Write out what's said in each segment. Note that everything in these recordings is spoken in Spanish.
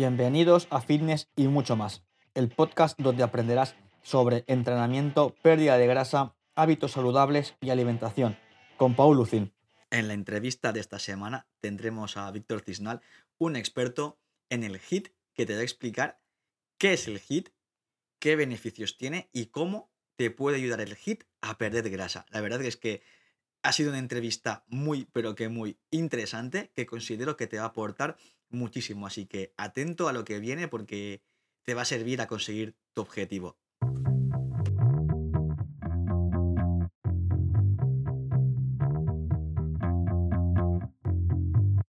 Bienvenidos a Fitness y mucho más, el podcast donde aprenderás sobre entrenamiento, pérdida de grasa, hábitos saludables y alimentación, con Paul Lucin. En la entrevista de esta semana tendremos a Víctor Cisnal, un experto en el HIT que te va a explicar qué es el HIT, qué beneficios tiene y cómo te puede ayudar el HIT a perder grasa. La verdad es que ha sido una entrevista muy, pero que muy interesante, que considero que te va a aportar muchísimo. Así que atento a lo que viene porque te va a servir a conseguir tu objetivo.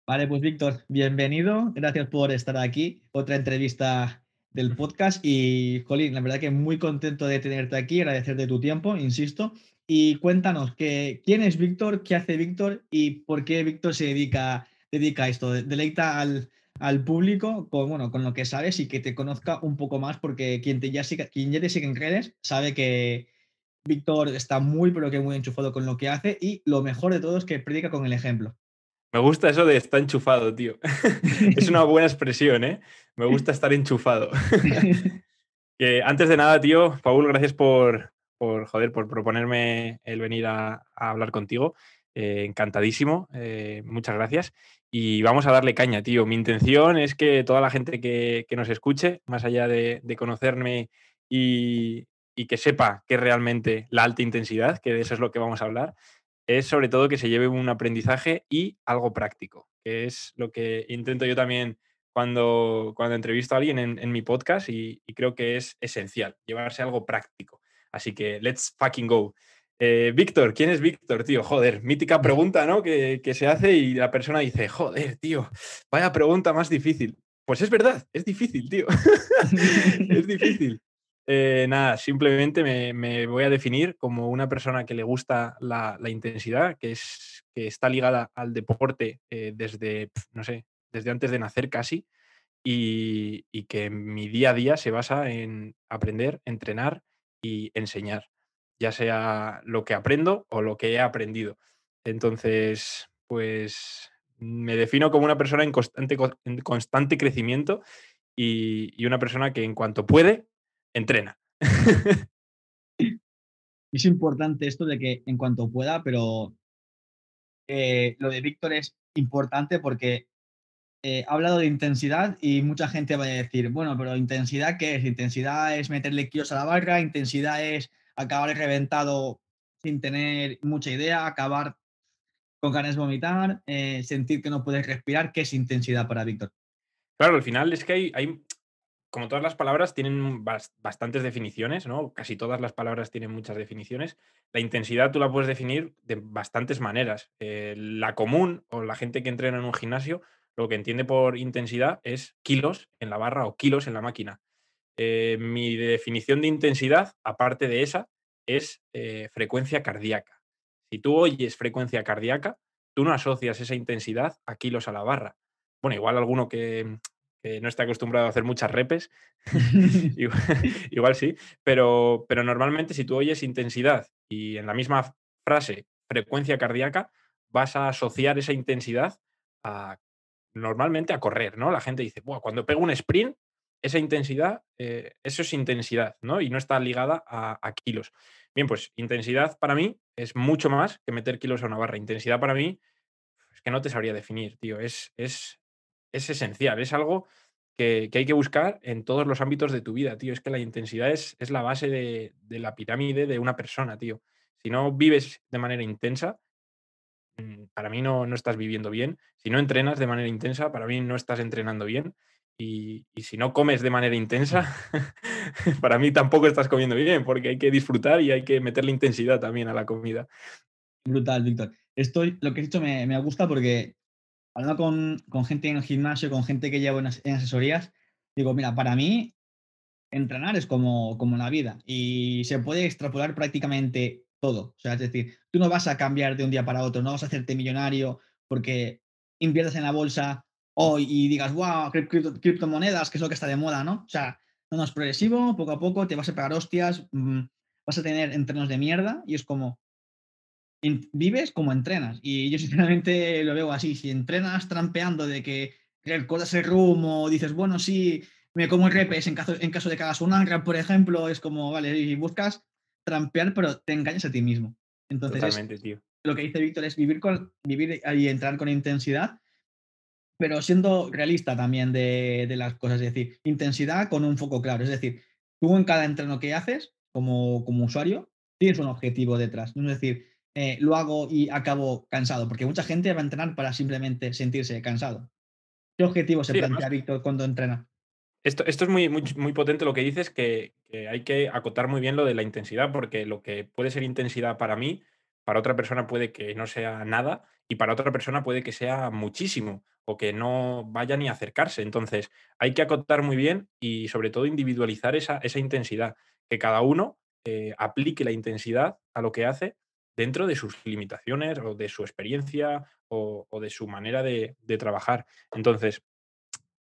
Vale, pues Víctor, bienvenido. Gracias por estar aquí. Otra entrevista del podcast y, Colin, la verdad que muy contento de tenerte aquí, agradecerte tu tiempo, insisto. Y cuéntanos, que, ¿quién es Víctor? ¿Qué hace Víctor? ¿Y por qué Víctor se dedica, dedica esto? Deleita al, al público con, bueno, con lo que sabes y que te conozca un poco más, porque quien, te ya, siga, quien ya te sigue en redes sabe que Víctor está muy, pero que muy enchufado con lo que hace y lo mejor de todo es que predica con el ejemplo. Me gusta eso de estar enchufado, tío. es una buena expresión, ¿eh? Me gusta estar enchufado. que antes de nada, tío, Paul, gracias por, por, joder, por proponerme el venir a, hablar contigo. Eh, encantadísimo, eh, muchas gracias. Y vamos a darle caña, tío. Mi intención es que toda la gente que, nos escuche, más allá de, conocerme y, y, que sepa que realmente la alta intensidad, que de eso es lo que vamos a hablar, es sobre todo que se lleve un aprendizaje y algo práctico, que es lo que intento yo también cuando, cuando entrevisto a alguien en, mi podcast y, creo que es esencial, llevarse algo práctico. Así que let's fucking go. Eh, Víctor, ¿quién es Víctor, tío? Joder, mítica pregunta, ¿no? Que, que, se hace y la persona dice, joder, tío, vaya pregunta más difícil. Pues es verdad, es difícil, tío. es difícil. Eh, nada, simplemente me, voy a definir como una persona que le gusta la, intensidad, que, es, que está ligada al deporte eh, desde, no sé, desde antes de nacer casi, y, que mi día a día se basa en aprender, entrenar y enseñar, ya sea lo que aprendo o lo que he aprendido. Entonces, pues me defino como una persona en constante, constante crecimiento y, y una persona que en cuanto puede, entrena. es importante esto de que en cuanto pueda, pero eh, lo de Víctor es importante porque eh, ha hablado de intensidad y mucha gente va a decir, bueno, pero intensidad, ¿qué es? Intensidad es meterle kilos a la barra, intensidad es acabar reventado sin tener mucha idea, acabar con ganas de vomitar, eh, sentir que no puedes respirar. ¿Qué es intensidad para Víctor? Claro, al final es que hay, hay, como todas las palabras, tienen bastantes definiciones, ¿no? Casi todas las palabras tienen muchas definiciones. La intensidad tú la puedes definir de bastantes maneras. Eh, la común o la gente que entrena en un gimnasio lo que entiende por intensidad es kilos en la barra o kilos en la máquina. Eh, mi definición de intensidad, aparte de esa, es eh, frecuencia cardíaca. Si tú oyes frecuencia cardíaca, tú no asocias esa intensidad a kilos a la barra. Bueno, igual alguno que, no está acostumbrado a hacer muchas repes, igual, sí, pero, pero normalmente si tú oyes intensidad y en la misma frase frecuencia cardíaca, vas a asociar esa intensidad a normalmente a correr, ¿no? La gente dice, cuando pego un sprint, esa intensidad, eh, eso es intensidad, ¿no? Y no está ligada a, kilos. Bien, pues intensidad para mí es mucho más que meter kilos a una barra. Intensidad para mí es que no te sabría definir, tío. Es, es, es esencial, es algo que, hay que buscar en todos los ámbitos de tu vida, tío. Es que la intensidad es, es la base de, la pirámide de una persona, tío. Si no vives de manera intensa, mm, para mí no, no, estás viviendo bien. Si no entrenas de manera intensa, para mí no estás entrenando bien. Y, si no comes de manera intensa, para mí tampoco estás comiendo bien, porque hay que disfrutar y hay que meterle intensidad también a la comida. Brutal, Víctor. Estoy, lo que has dicho me, me gusta porque hablando con, con, gente en el gimnasio, con gente que llevo en, asesorías, digo, mira, para mí entrenar es como, como la vida y se puede extrapolar prácticamente todo. O sea, es decir, tú no vas a cambiar de un día para otro, no vas a hacerte millonario porque inviertes en la bolsa hoy y digas, wow, criptomonedas, que es lo que está de moda, ¿no? O sea, no, no es progresivo, poco a poco te vas a pegar hostias, mm, vas a tener entrenos de mierda y es como, vives como entrenas. Y yo sinceramente lo veo así. Si entrenas trampeando de que recortas el rumbo, dices, bueno, sí, me como el repes en caso, en caso de que hagas un ANRAP, por ejemplo, es como, vale, y buscas trampear, pero te engañas a ti mismo. Entonces, Totalmente, tío. lo que dice Víctor es vivir, con, vivir y entrar con intensidad, pero siendo realista también de, de, las cosas, es decir, intensidad con un foco claro. Es decir, tú en cada entreno que haces, como, como usuario, tienes un objetivo detrás. Es decir, eh, lo hago y acabo cansado, porque mucha gente va a entrenar para simplemente sentirse cansado. ¿Qué objetivo se sí, plantea Víctor cuando entrena? Esto, esto es muy, muy, muy, potente lo que dices, que, que, hay que acotar muy bien lo de la intensidad, porque lo que puede ser intensidad para mí, para otra persona puede que no sea nada y para otra persona puede que sea muchísimo o que no vaya ni a acercarse. Entonces, hay que acotar muy bien y sobre todo individualizar esa, intensidad, que cada uno eh, aplique la intensidad a lo que hace dentro de sus limitaciones o de su experiencia o, de su manera de trabajar. Entonces,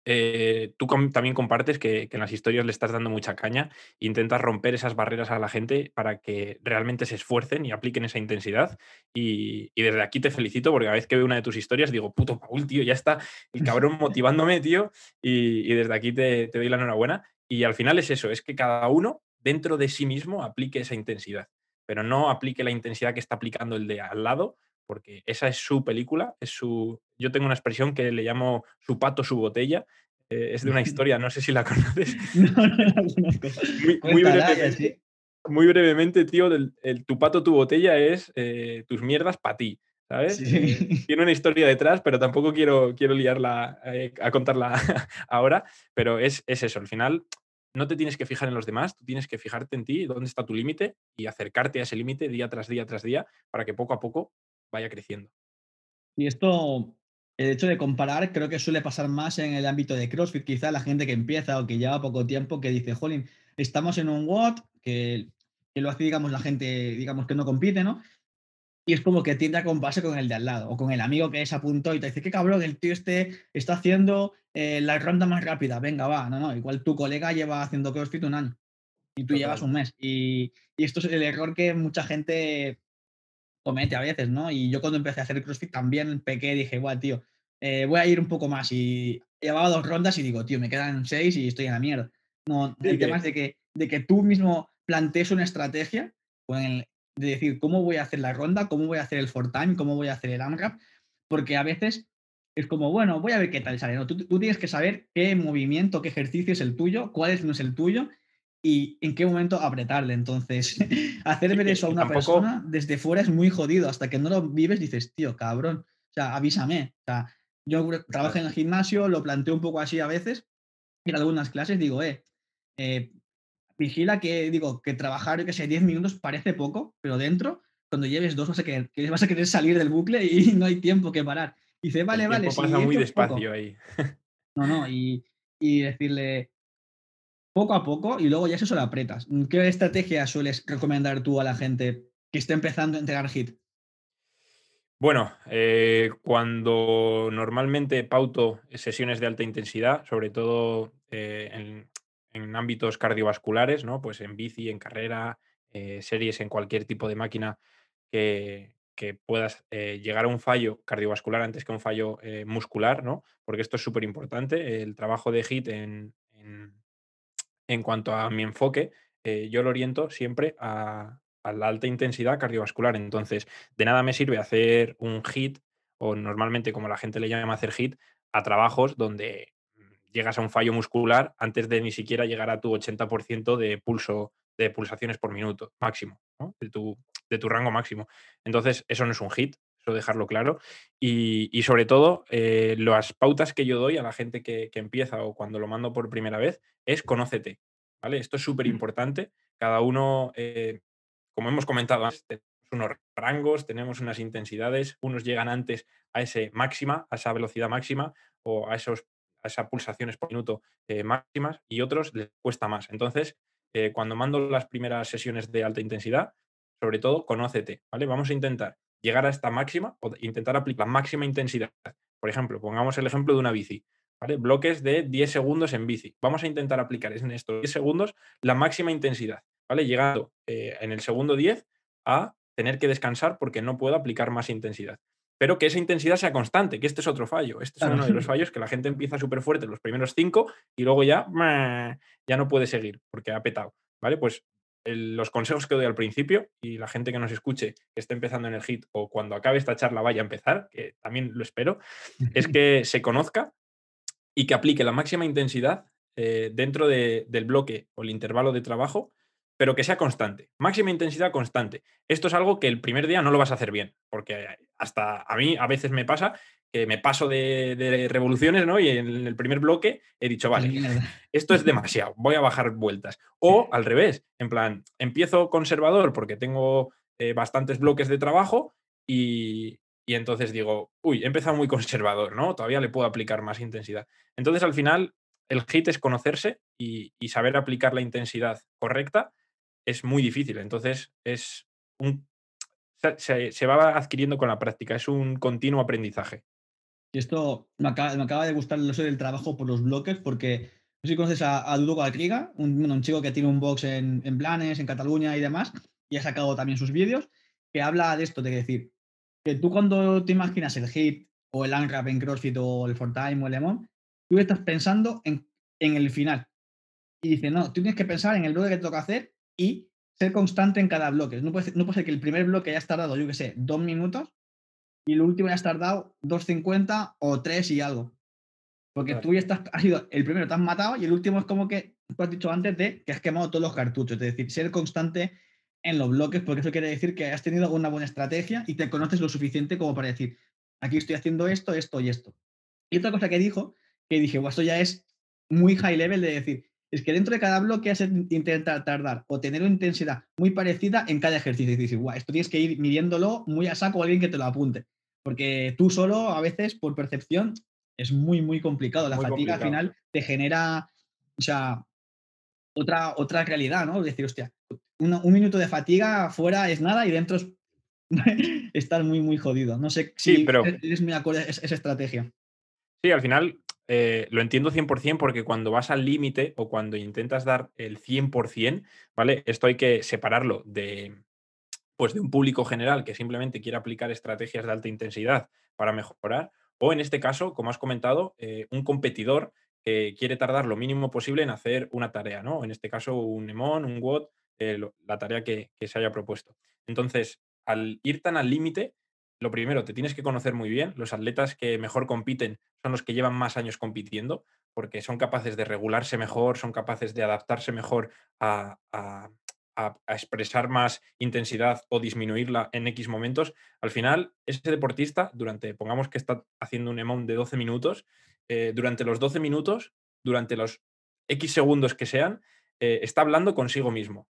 eh, tú también compartes que, que, en las historias le estás dando mucha caña, intentas romper esas barreras a la gente para que realmente se esfuercen y apliquen esa intensidad. Y, y, desde aquí te felicito porque a vez que veo una de tus historias digo, puto Paul, tío, ya está el cabrón motivándome, tío. Y, y desde aquí te, te doy la enhorabuena. Y al final es eso, es que cada uno dentro de sí mismo aplique esa intensidad, pero no aplique la intensidad que está aplicando el de al lado, porque esa es su película, es su... Yo tengo una expresión que le llamo su pato, su botella, eh, es de una historia, no sé si la conoces. No, no la conozco. Muy, muy, brevemente, sí. muy brevemente, tío, el, el, tu pato, tu botella es eh, tus mierdas para ti. ¿Sabes? Sí. Tiene una historia detrás, pero tampoco quiero, quiero liarla eh, a contarla ahora, pero es, es eso, al final no te tienes que fijar en los demás, tú tienes que fijarte en ti, dónde está tu límite y acercarte a ese límite día tras día tras día para que poco a poco vaya creciendo. Y esto, el hecho de comparar, creo que suele pasar más en el ámbito de CrossFit. Quizá la gente que empieza o que lleva poco tiempo que dice, jolín, estamos en un WOD, que, que lo hace, digamos, la gente, digamos, que no compite, ¿no? Y es como que tiende a compararse con el de al lado o con el amigo que es a punto y te dice, qué cabrón, el tío este está haciendo eh, la ronda más rápida, venga, va, no, no, igual tu colega lleva haciendo CrossFit un año y tú Total. llevas un mes. Y, y, esto es el error que mucha gente comete a veces, ¿no? Y yo cuando empecé a hacer CrossFit también pequé, dije, guau, tío, eh, voy a ir un poco más. Y llevaba dos rondas y digo, tío, me quedan seis y estoy en la mierda. No, el tema es de que, de que tú mismo plantees una estrategia con el, de decir cómo voy a hacer la ronda, cómo voy a hacer el for time, cómo voy a hacer el AMRAP, porque a veces es como, bueno, voy a ver qué tal sale. ¿no? Tú, tú, tienes que saber qué movimiento, qué ejercicio es el tuyo, cuál es, no es el tuyo y en qué momento apretarle. Entonces, hacer ver eso a una tampoco... persona desde fuera es muy jodido. Hasta que no lo vives dices, tío, cabrón, o sea, avísame. O sea, yo trabajo en el gimnasio, lo planteo un poco así a veces, en algunas clases digo, eh, eh vigila que, digo, que trabajar, que sé, 10 minutos parece poco, pero dentro, cuando lleves dos, vas a querer, que vas a querer salir del bucle y no hay tiempo que parar. Y dice, vale, el vale. Sí, pasa muy despacio poco. ahí. No, no, y, y, decirle poco a poco y luego ya eso lo apretas. ¿Qué estrategia sueles recomendar tú a la gente que esté empezando a entregar HIT? Bueno, eh, cuando normalmente pauto sesiones de alta intensidad, sobre todo eh, en, ámbitos cardiovasculares, ¿no? Pues en bici, en carrera, eh, series, en cualquier tipo de máquina que, puedas llegar a un fallo cardiovascular antes que un fallo muscular, ¿no? Porque esto es súper importante. El trabajo de HIT en, en, cuanto a mi enfoque, eh, yo lo oriento siempre a, la alta intensidad cardiovascular. Entonces, de nada me sirve hacer un HIT, o normalmente como la gente le llama hacer HIT, a trabajos donde llegas a un fallo muscular antes de ni siquiera llegar a tu 80% de pulso de pulsaciones por minuto máximo, de, tu, de, tu, rango máximo. Entonces, eso no es un hit, eso dejarlo claro. Y, y sobre todo, eh, las pautas que yo doy a la gente que, que, empieza o cuando lo mando por primera vez es conócete. ¿vale? Esto es súper importante. Cada uno, eh, como hemos comentado antes, tenemos unos rangos, tenemos unas intensidades, unos llegan antes a ese máxima, a esa velocidad máxima o a esos a esas pulsaciones por minuto eh, máximas y otros les cuesta más. Entonces, eh, cuando mando las primeras sesiones de alta intensidad, sobre todo, conócete, ¿vale? Vamos a intentar llegar a esta máxima o intentar aplicar la máxima intensidad. Por ejemplo, pongamos el ejemplo de una bici, ¿vale? Bloques de 10 segundos en bici. Vamos a intentar aplicar en estos 10 segundos la máxima intensidad, ¿vale? Llegando eh, en el segundo 10 a tener que descansar porque no puedo aplicar más intensidad. pero que esa intensidad sea constante, que este es otro fallo. Este es uno de los fallos que la gente empieza súper fuerte los primeros cinco y luego ya, ya no puede seguir porque ha petado. ¿Vale? Pues los consejos que doy al principio y la gente que nos escuche que esté empezando en el hit o cuando acabe esta charla vaya a empezar, que también lo espero, es que se conozca y que aplique la máxima intensidad eh, dentro del bloque o el intervalo de trabajo, pero que sea constante. Máxima intensidad constante. Esto es algo que el primer día no lo vas a hacer bien, porque hasta a mí a veces me pasa que me paso de, revoluciones, ¿no? Y en el primer bloque he dicho, vale, esto es demasiado, voy a bajar vueltas. O al revés, en plan, empiezo conservador porque tengo eh, bastantes bloques de trabajo y, entonces digo, uy, he empezado muy conservador, ¿no? Todavía le puedo aplicar más intensidad. Entonces, al final, el hit es conocerse y, saber aplicar la intensidad correcta es muy difícil. Entonces, es un, se, se, va adquiriendo con la práctica, es un continuo aprendizaje. Y esto me acaba, de gustar el del trabajo por los bloques, porque si conoces a, a Dudo un, un, chico que tiene un box en, en Blanes, en Cataluña y demás, y ha sacado también sus vídeos, que habla de esto, de decir, que tú cuando te imaginas el hit o el unwrap en CrossFit o el Fortime o el Lemon, tú estás pensando en, en el final. Y dice, no, tú tienes que pensar en el bloque que te toca hacer y ser constante en cada bloque. No puede, no puede ser que el primer bloque hayas tardado, yo qué sé, dos minutos y el último ya has tardado 2.50 o 3 y algo. Porque tú ya estás, has sido el primero, te has matado y el último es como que, tú has dicho antes, de que has quemado todos los cartuchos. Es decir, ser constante en los bloques, porque eso quiere decir que has tenido una buena estrategia y te conoces lo suficiente como para decir, aquí estoy haciendo esto, esto y esto. Y otra cosa que dijo, que dije, bueno, esto ya es muy high level de decir, es que dentro de cada bloque has intentar tardar o tener una intensidad muy parecida en cada ejercicio. Y dices, guau, esto tienes que ir midiéndolo muy a saco a alguien que te lo apunte. Porque tú solo, a veces, por percepción, es muy, muy complicado. La fatiga al final te genera, o sea, otra, otra realidad, ¿no? Es decir, hostia, un, minuto de fatiga fuera es nada y dentro es estar muy, muy jodido. No sé si pero... eres muy acorde esa estrategia. Sí, al final eh, lo entiendo 100% porque cuando vas al límite o cuando intentas dar el 100%, ¿vale? Esto hay que separarlo de, pues de un público general que simplemente quiere aplicar estrategias de alta intensidad para mejorar, o en este caso, como has comentado, eh, un competidor que quiere tardar lo mínimo posible en hacer una tarea, ¿no? En este caso, un Nemon, un WOD, eh, la tarea que, se haya propuesto. Entonces, al ir tan al límite, lo primero, te tienes que conocer muy bien. Los atletas que mejor compiten son los que llevan más años compitiendo, porque son capaces de regularse mejor, son capaces de adaptarse mejor a, expresar más intensidad o disminuirla en X momentos, al final ese deportista, durante, pongamos que está haciendo un EMOM de 12 minutos, eh, durante los 12 minutos, durante los X segundos que sean, eh, está hablando consigo mismo.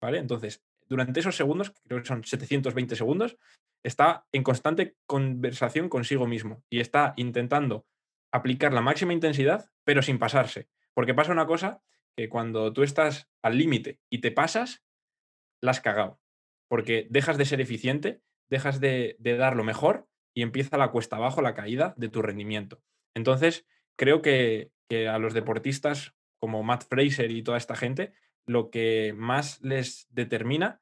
¿Vale? Entonces, durante esos segundos, creo que son 720 segundos, está en constante conversación consigo mismo y está intentando aplicar la máxima intensidad, pero sin pasarse. Porque pasa una cosa que cuando tú estás al límite y te pasas, la has cagado. Porque dejas de ser eficiente, dejas de, dar lo mejor y empieza la cuesta abajo, la caída de tu rendimiento. Entonces, creo que, a los deportistas como Matt Fraser y toda esta gente, lo que más les determina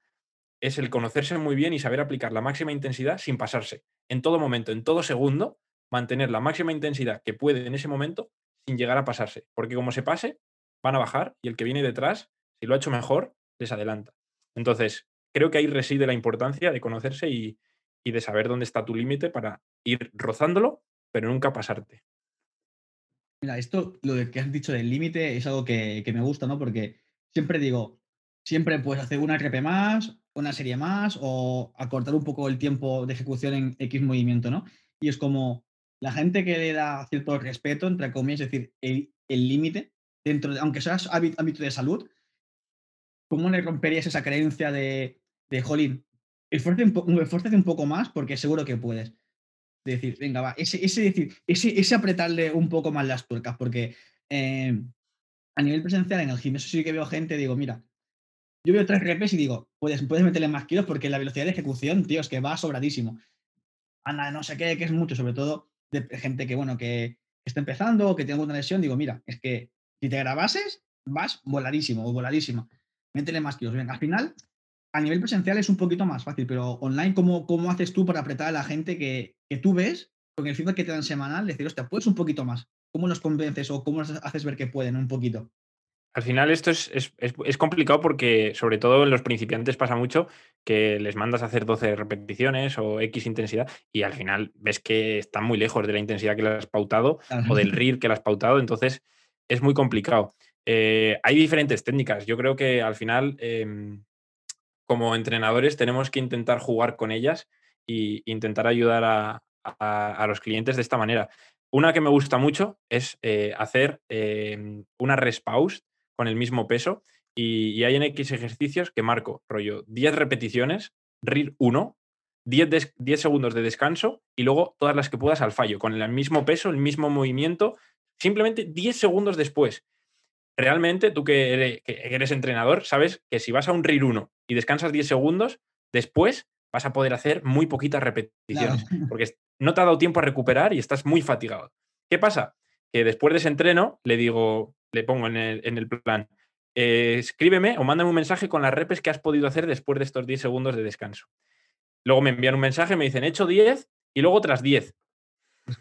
es el conocerse muy bien y saber aplicar la máxima intensidad sin pasarse. En todo momento, en todo segundo, mantener la máxima intensidad que puede en ese momento sin llegar a pasarse. Porque como se pase, van a bajar y el que viene detrás, si lo ha hecho mejor, les adelanta. Entonces, creo que ahí reside la importancia de conocerse y, de saber dónde está tu límite para ir rozándolo, pero nunca pasarte. Mira, esto, lo que has dicho del límite, es algo que, me gusta, ¿no? Porque siempre digo, siempre puedes hacer una RP más, una serie más, o acortar un poco el tiempo de ejecución en X movimiento, ¿no? Y es como la gente que le da cierto respeto, entre comillas, es decir, el límite, dentro de, aunque seas ámbito de salud, ¿cómo le romperías esa creencia de, de jolín, esfuérzate un, poco más porque seguro que puedes? decir, venga, va, ese, ese, apretarle un poco más las tuercas, porque eh, a nivel presencial en el gimnasio sí que veo gente, digo, mira, yo veo tres repes y digo, puedes, puedes meterle más kilos porque la velocidad de ejecución, tío, es que va sobradísimo. Anda, no sé qué, que es mucho, sobre todo de gente que, bueno, que está empezando o que tiene alguna lesión, digo, mira, es que si te grabases, vas voladísimo o voladísima métele más kilos. Venga, al final, a nivel presencial es un poquito más fácil, pero online, ¿cómo, cómo haces tú para apretar a la gente que, que tú ves con el feedback que te dan semanal? Decir, hostia, puedes un poquito más. ¿Cómo los convences o cómo los haces ver que pueden un poquito? Al final esto es, es, es, complicado porque sobre todo en los principiantes pasa mucho que les mandas a hacer 12 repeticiones o X intensidad y al final ves que están muy lejos de la intensidad que le has pautado o del RIR que le has pautado, entonces es muy complicado. Eh, hay diferentes técnicas, yo creo que al final em, como entrenadores tenemos que intentar jugar con ellas e intentar ayudar a, los clientes de esta manera. Una que me gusta mucho es eh, hacer em, una respause con el mismo peso y, hay en X ejercicios que marco, rollo, 10 repeticiones, RIR 1, 10, 10, segundos de descanso y luego todas las que puedas al fallo, con el mismo peso, el mismo movimiento, simplemente 10 segundos después. Realmente, tú que eres, entrenador, sabes que si vas a un RIR 1 y descansas 10 segundos, después vas a poder hacer muy poquitas repeticiones, porque no te ha dado tiempo a recuperar y estás muy fatigado. ¿Qué pasa? Que después de ese entreno le digo, le pongo en el, plan, eh, escríbeme o mándame un mensaje con las repes que has podido hacer después de estos 10 segundos de descanso. Luego me envían un mensaje, me dicen, he hecho 10 y luego otras 10.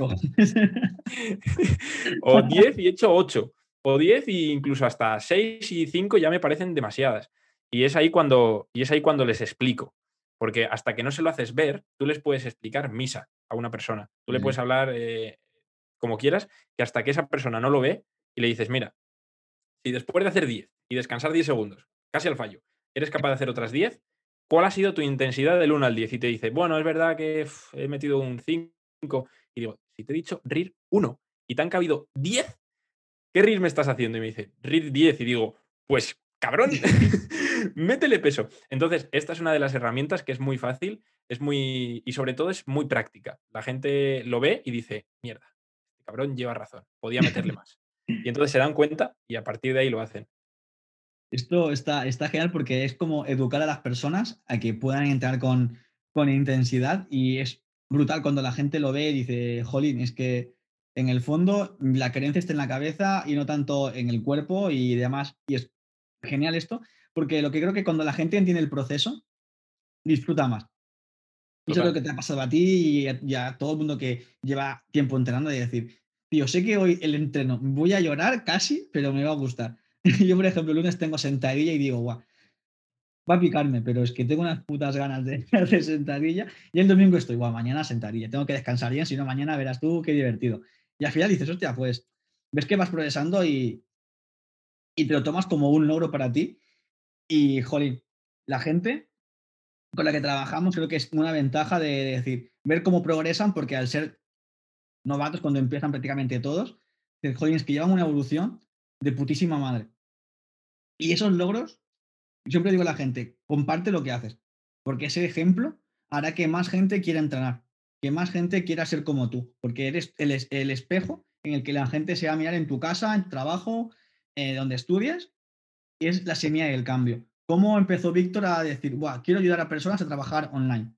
o 10 y he hecho 8. O 10 e incluso hasta 6 y 5 ya me parecen demasiadas. Y es ahí cuando, y es ahí cuando les explico. Porque hasta que no se lo haces ver, tú les puedes explicar misa a una persona. Tú le puedes hablar eh, como quieras, que hasta que esa persona no lo ve y le dices, mira, si después de hacer 10 y descansar 10 segundos, casi al fallo, eres capaz de hacer otras 10, ¿cuál ha sido tu intensidad del 1 al 10? Y te dice, bueno, es verdad que he metido un 5. Y digo, si te he dicho RIR 1 y te han cabido 10, ¿qué RIR me estás haciendo? Y me dice, RIR 10. Y digo, pues cabrón, métele peso. Entonces, esta es una de las herramientas que es muy fácil, es muy, y sobre todo es muy práctica. La gente lo ve y dice, mierda, este cabrón lleva razón, podía meterle más. Y entonces se dan cuenta y a partir de ahí lo hacen. Esto está, está genial porque es como educar a las personas a que puedan entrar con, con intensidad y es brutal cuando la gente lo ve y dice, jolín, es que en el fondo la creencia está en la cabeza y no tanto en el cuerpo y demás. Y es genial esto, porque lo que creo que cuando la gente entiende el proceso, disfruta más. Y eso es lo que te ha pasado a ti y a, todo el mundo que lleva tiempo entrenando y decir, yo sé que hoy el entreno voy a llorar casi, pero me va a gustar. yo, por ejemplo, el lunes tengo sentadilla y digo, guau, va a picarme, pero es que tengo unas putas ganas de hacer sentadilla. Y el domingo estoy, guau, mañana sentadilla, tengo que descansar bien, si no, mañana verás tú qué divertido. Y al final dices, hostia, pues ves que vas progresando y, y te lo tomas como un logro para ti. Y, jolín, la gente con la que trabajamos creo que es una ventaja de, decir, ver cómo progresan, porque al ser novatos, cuando empiezan prácticamente todos, jolín, es que llevan una evolución de putísima madre. Y esos logros, siempre digo a la gente, comparte lo que haces, porque ese ejemplo hará que más gente quiera entrenar, que más gente quiera ser como tú, porque eres el, el espejo en el que la gente se va a mirar en tu casa, en tu trabajo, eh, donde estudias, es la semilla del cambio. ¿Cómo empezó Víctor a decir, quiero ayudar a personas a trabajar online?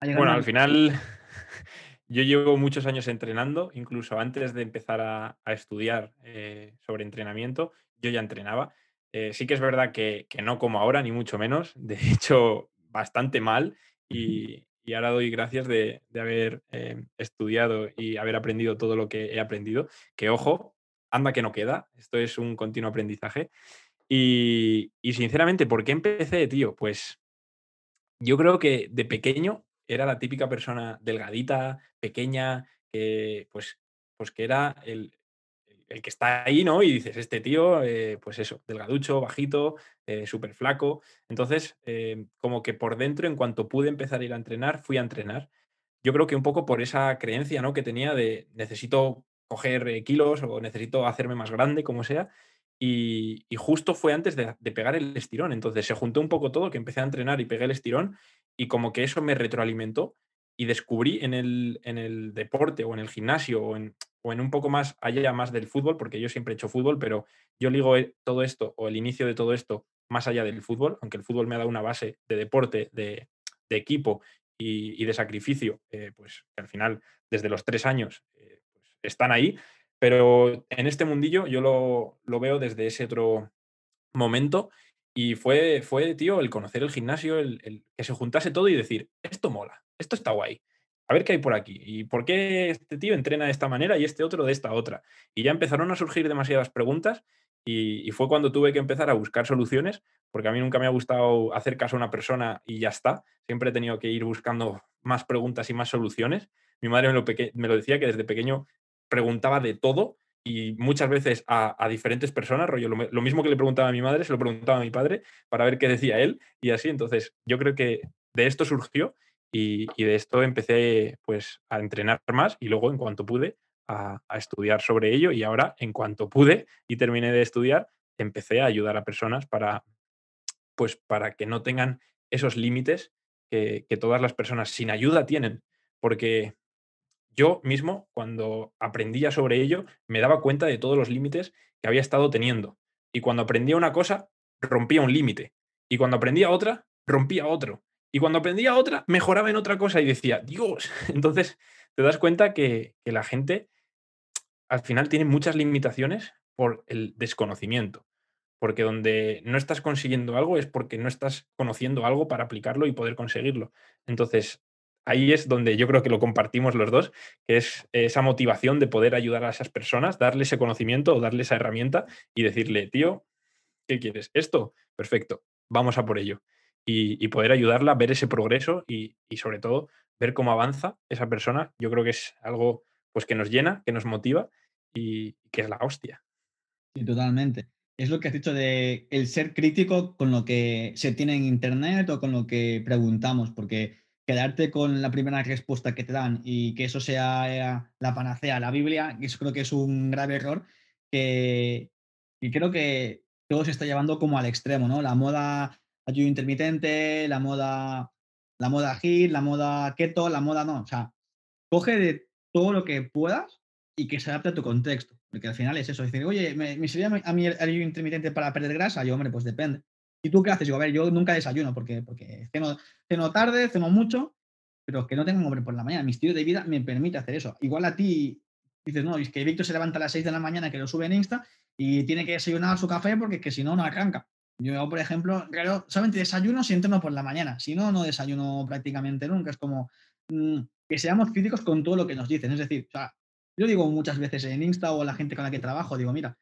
bueno, al final yo llevo muchos años entrenando, incluso antes de empezar a, estudiar eh, sobre entrenamiento, yo ya entrenaba. Eh, sí que es verdad que, no como ahora, ni mucho menos, de hecho, bastante mal y, ahora doy gracias de, haber estudiado y haber aprendido todo lo que he aprendido, que ojo, anda que no queda, esto es un continuo aprendizaje. Y, sinceramente, ¿por qué empecé, tío? Pues yo creo que de pequeño era la típica persona delgadita, pequeña, que pues, pues que era el, el que está ahí, ¿no? Y dices, este tío, eh, pues eso, delgaducho, bajito, eh, súper flaco. Entonces, eh, como que por dentro, en cuanto pude empezar a ir a entrenar, fui a entrenar. Yo creo que un poco por esa creencia, ¿no? Que tenía de necesito coger eh, kilos o necesito hacerme más grande, como sea. Y, justo fue antes de, pegar el estirón. Entonces se juntó un poco todo, que empecé a entrenar y pegué el estirón y como que eso me retroalimentó y descubrí en el, en el deporte o en el gimnasio o en, o en un poco más allá más del fútbol, porque yo siempre he hecho fútbol, pero yo ligo eh, todo esto o el inicio de todo esto más allá del fútbol, aunque el fútbol me ha dado una base de deporte, de, equipo y, de sacrificio, eh, pues al final desde los tres años están ahí, pero en este mundillo yo lo, veo desde ese otro momento Y fue, fue, tío, el conocer el gimnasio, el, el que se juntase todo y decir, esto mola, esto está guay. A ver qué hay por aquí. ¿Y por qué este tío entrena de esta manera y este otro de esta otra? Y ya empezaron a surgir demasiadas preguntas y, fue cuando tuve que empezar a buscar soluciones, porque a mí nunca me ha gustado hacer caso a una persona y ya está. Siempre he tenido que ir buscando más preguntas y más soluciones. Mi madre me lo, me lo decía que desde pequeño preguntaba de todo y muchas veces a, diferentes personas, rollo, lo mismo que le preguntaba a mi madre, se lo preguntaba a mi padre para ver qué decía él y así. Entonces, yo creo que de esto surgió y, de esto empecé pues a entrenar más y luego en cuanto pude a, a estudiar sobre ello y ahora en cuanto pude y terminé de estudiar, empecé a ayudar a personas para, pues, para que no tengan esos límites que, que todas las personas sin ayuda tienen. Porque yo mismo, cuando aprendía sobre ello, me daba cuenta de todos los límites que había estado teniendo. Y cuando aprendía una cosa, rompía un límite. Y cuando aprendía otra, rompía otro. Y cuando aprendía otra, mejoraba en otra cosa y decía, Dios. Entonces, te das cuenta que, la gente al final tiene muchas limitaciones por el desconocimiento. Porque donde no estás consiguiendo algo es porque no estás conociendo algo para aplicarlo y poder conseguirlo. Entonces, ahí es donde yo creo que lo compartimos los dos, es esa motivación de poder ayudar a esas personas, darle ese conocimiento o darle esa herramienta y decirle, tío, ¿qué quieres? ¿Esto? Perfecto, vamos a por ello. Y, poder ayudarla, ver ese progreso y, sobre todo ver cómo avanza esa persona, yo creo que es algo pues que nos llena, que nos motiva y que es la hostia. Sí, totalmente. Es lo que has dicho de el ser crítico con lo que se tiene en internet o con lo que preguntamos, porque quedarte con la primera respuesta que te dan y que eso sea la panacea, la Biblia, eso creo que es un grave error y creo que todo se está llevando como al extremo, ¿no? La moda ayuno intermitente, la moda, la moda HIIT, la moda keto, la moda no, o sea, coge de todo lo que puedas y que se adapte a tu contexto. Porque al final es eso, es decir, oye, ¿me, me sirve a mí el ayuno intermitente para perder grasa? Yo, hombre, pues depende. ¿Y tú qué haces? Digo, a ver, yo nunca desayuno porque, porque ceno, ceno tarde, ceno mucho, pero que no tengo hambre por la mañana. Mi estilo de vida me permite hacer eso. Igual a ti dices, no, es que Víctor se levanta a las 6 de la mañana, que lo sube en Insta, y tiene que desayunar su café porque que si no, no arranca. Yo, por ejemplo, claro, solamente desayuno si entreno por la mañana. Si no, no desayuno prácticamente nunca. Es como mm, que seamos críticos con todo lo que nos dicen. Es decir, o sea, yo digo muchas veces en Insta o a la gente con la que trabajo, digo, mira,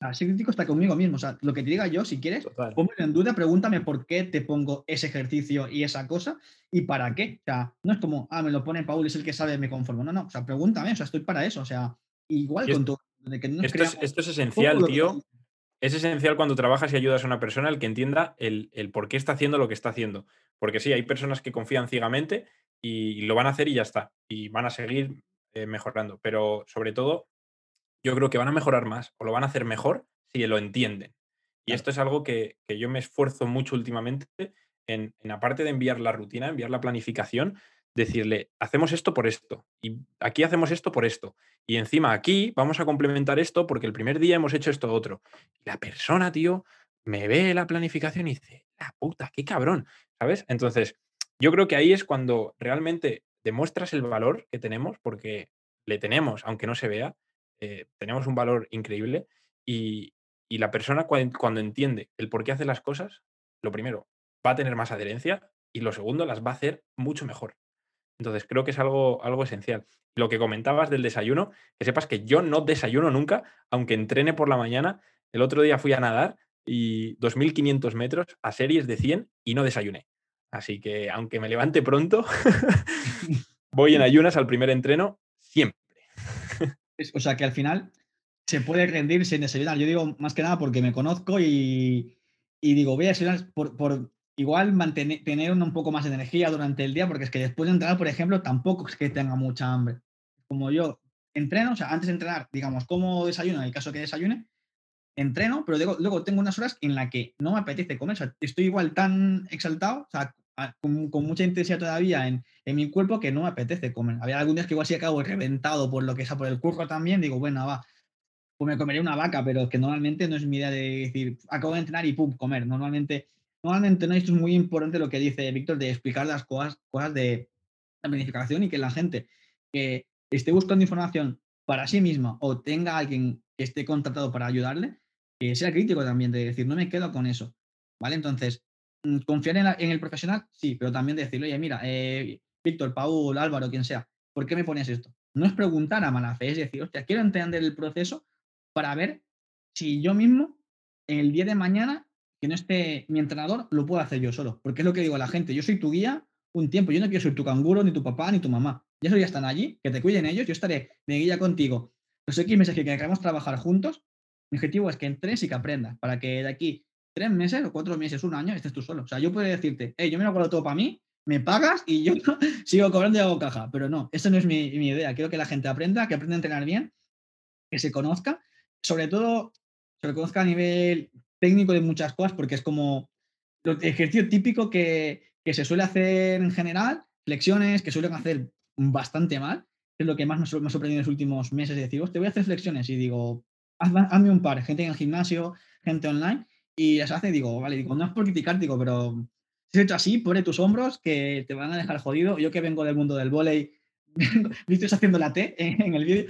o sea, ser crítico está conmigo mismo. O sea, lo que te diga yo, si quieres, Total. pónmelo en duda, pregúntame por qué te pongo ese ejercicio y esa cosa y para qué. O sea, no es como, ah, me lo pone Paul, es el que sabe, me conformo. No, no, o sea, pregúntame, o sea, estoy para eso. O sea, igual Y con es- todo. De que Esto es, esto es esencial, que tío. dicen. Es esencial cuando trabajas y ayudas a una persona el que entienda el, el por qué está haciendo lo que está haciendo. Porque sí, hay personas que confían ciegamente y lo van a hacer y ya está. Y van a seguir eh, mejorando. Pero sobre todo, yo creo que van a mejorar más o lo van a hacer mejor si lo entienden. Y esto es algo que, que yo me esfuerzo mucho últimamente en, en, aparte de enviar la rutina, enviar la planificación, decirle, hacemos esto por esto, y aquí hacemos esto por esto, y encima aquí vamos a complementar esto porque el primer día hemos hecho esto otro. La persona, tío, me ve la planificación y dice, la puta, qué cabrón, ¿sabes? Entonces, yo creo que ahí es cuando realmente demuestras el valor que tenemos, porque le tenemos, aunque no se vea, eh, tenemos un valor increíble y, y la persona cuan- cuando entiende el por qué hace las cosas, lo primero, va a tener más adherencia y lo segundo, las va a hacer mucho mejor. Entonces, creo que es algo, algo esencial. Lo que comentabas del desayuno, que sepas que yo no desayuno nunca, aunque entrene por la mañana. El otro día fui a nadar y 2.500 metros a series de 100 y no desayuné. Así que, aunque me levante pronto, voy en ayunas al primer entreno siempre. O sea, que al final se puede rendir sin desayunar. Yo digo más que nada porque me conozco y, y digo, voy a desayunar por, por igual mantener tener un poco más de energía durante el día, porque es que después de entrenar, por ejemplo, tampoco es que tenga mucha hambre. Como yo entreno, o sea, antes de entrenar, digamos, como desayuno, en el caso que desayune, entreno, pero luego, luego tengo unas horas en las que no me apetece comer. O sea, estoy igual tan exaltado, o sea, con, con mucha intensidad todavía en, en mi cuerpo que no me apetece comer. Había algún día que igual sí acabo reventado por lo que sea, por el curro también, digo, bueno, va, pues me comería una vaca, pero que normalmente no es mi idea de decir, acabo de entrenar y pum, comer. Normalmente, normalmente no, esto es muy importante lo que dice Víctor de explicar las cosas, cosas de la planificación y que la gente que esté buscando información para sí misma o tenga alguien que esté contratado para ayudarle, que sea crítico también, de decir, no me quedo con eso. ¿vale? Entonces, mm, confiar en, el profesional, sí, pero también decirle, oye, mira, eh, Víctor, Paul, Álvaro, quien sea, ¿por qué me pones esto? No es preguntar a mala fe, es decir, hostia, quiero entender el proceso para ver si yo mismo, el día de mañana, que no esté mi entrenador, lo puedo hacer yo solo. Porque es lo que digo a la gente, yo soy tu guía un tiempo, yo no quiero ser tu canguro, ni tu papá, ni tu mamá. Ya eso ya están allí, que te cuiden ellos, yo estaré de guía contigo. Los X meses que queremos trabajar juntos, mi objetivo es que entres y que aprendas, para que de aquí tres meses o cuatro meses, un año, estés tú solo. O sea, yo puedo decirte, hey, yo me lo hago todo para mí, me pagas y yo sigo cobrando y hago caja. Pero no, eso no es mi, idea. Quiero que la gente aprenda, que aprenda a entrenar bien, que se conozca, sobre todo se conozca a nivel técnico de muchas cosas, porque es como el ejercicio típico que, se suele hacer en general, flexiones que suelen hacer bastante mal, es lo que más me, ha sorprendido en los últimos meses, de decir, te voy a hacer flexiones y digo, hazme un par, gente en el gimnasio, gente online, y las hace, digo, vale, digo, no es por criticar, digo, pero si es hecho así, pone tus hombros que te van a dejar jodido. Yo que vengo del mundo del volei, viste haciendo la T en, el vídeo,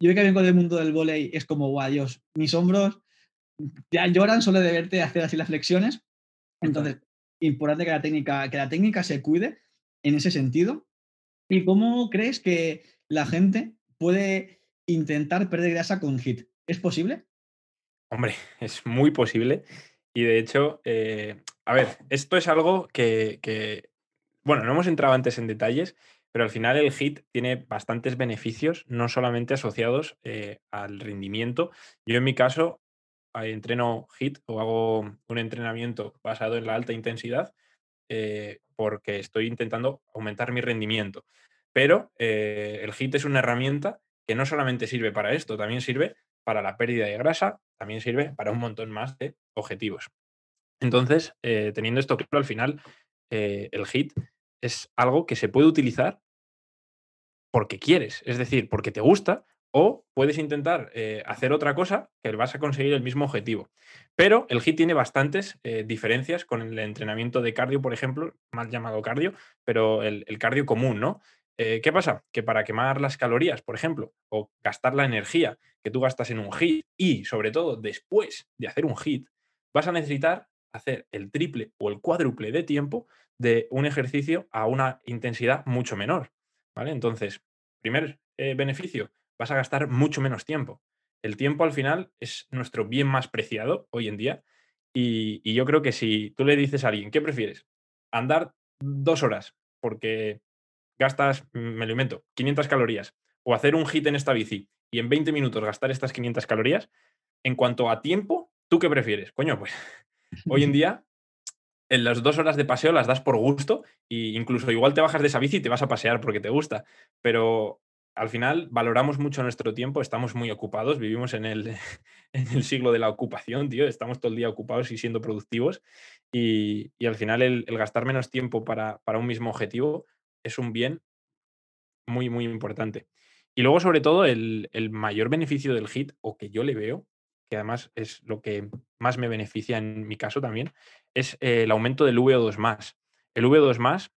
yo que vengo del mundo del volei es como, guau, Dios, mis hombros ya lloran solo de verte hacer así las flexiones. Entonces, importante que la técnica, que la técnica se cuide en ese sentido. ¿Y cómo crees que la gente puede intentar perder grasa con HIT? ¿Es posible? Hombre, es muy posible. Y de hecho, eh, a ver, esto es algo que, bueno, no hemos entrado antes en detalles, pero al final el HIT tiene bastantes beneficios, no solamente asociados eh, al rendimiento. Yo en mi caso entreno HIT o hago un entrenamiento basado en la alta intensidad eh, porque estoy intentando aumentar mi rendimiento. Pero el HIT es una herramienta que no solamente sirve para esto, también sirve para la pérdida de grasa, también sirve para un montón más de objetivos. Entonces, eh, teniendo esto claro, al final, eh, el HIT es algo que se puede utilizar porque quieres, es decir, porque te gusta, o puedes intentar eh, hacer otra cosa que vas a conseguir el mismo objetivo. Pero el HIT tiene bastantes diferencias con el entrenamiento de cardio, por ejemplo, mal llamado cardio, pero el, cardio común, ¿no? Eh, ¿Qué pasa? Que para quemar las calorías, por ejemplo, o gastar la energía que tú gastas en un hit y sobre todo después de hacer un hit, vas a necesitar hacer el triple o el cuádruple de tiempo de un ejercicio a una intensidad mucho menor. ¿vale? Entonces, primer eh, beneficio, vas a gastar mucho menos tiempo. El tiempo al final es nuestro bien más preciado hoy en día y, y yo creo que si tú le dices a alguien, ¿qué prefieres? Andar dos horas porque gastas, mm, me lo invento, 500 calorías, o hacer un hit en esta bici y en 20 minutos gastar estas 500 calorías, en cuanto a tiempo, ¿tú qué prefieres? Coño, pues hoy en día en las dos horas de paseo las das por gusto e incluso igual te bajas de esa bici y te vas a pasear porque te gusta, pero al final valoramos mucho nuestro tiempo, estamos muy ocupados, vivimos en el, en el siglo de la ocupación, tío, estamos todo el día ocupados y siendo productivos y, al final el, gastar menos tiempo para, para, un mismo objetivo es un bien muy, muy importante. Y luego, sobre todo, el, mayor beneficio del HIT, o que yo le veo, que además es lo que más me beneficia en mi caso también, es el aumento del VO2 más. El VO2 más,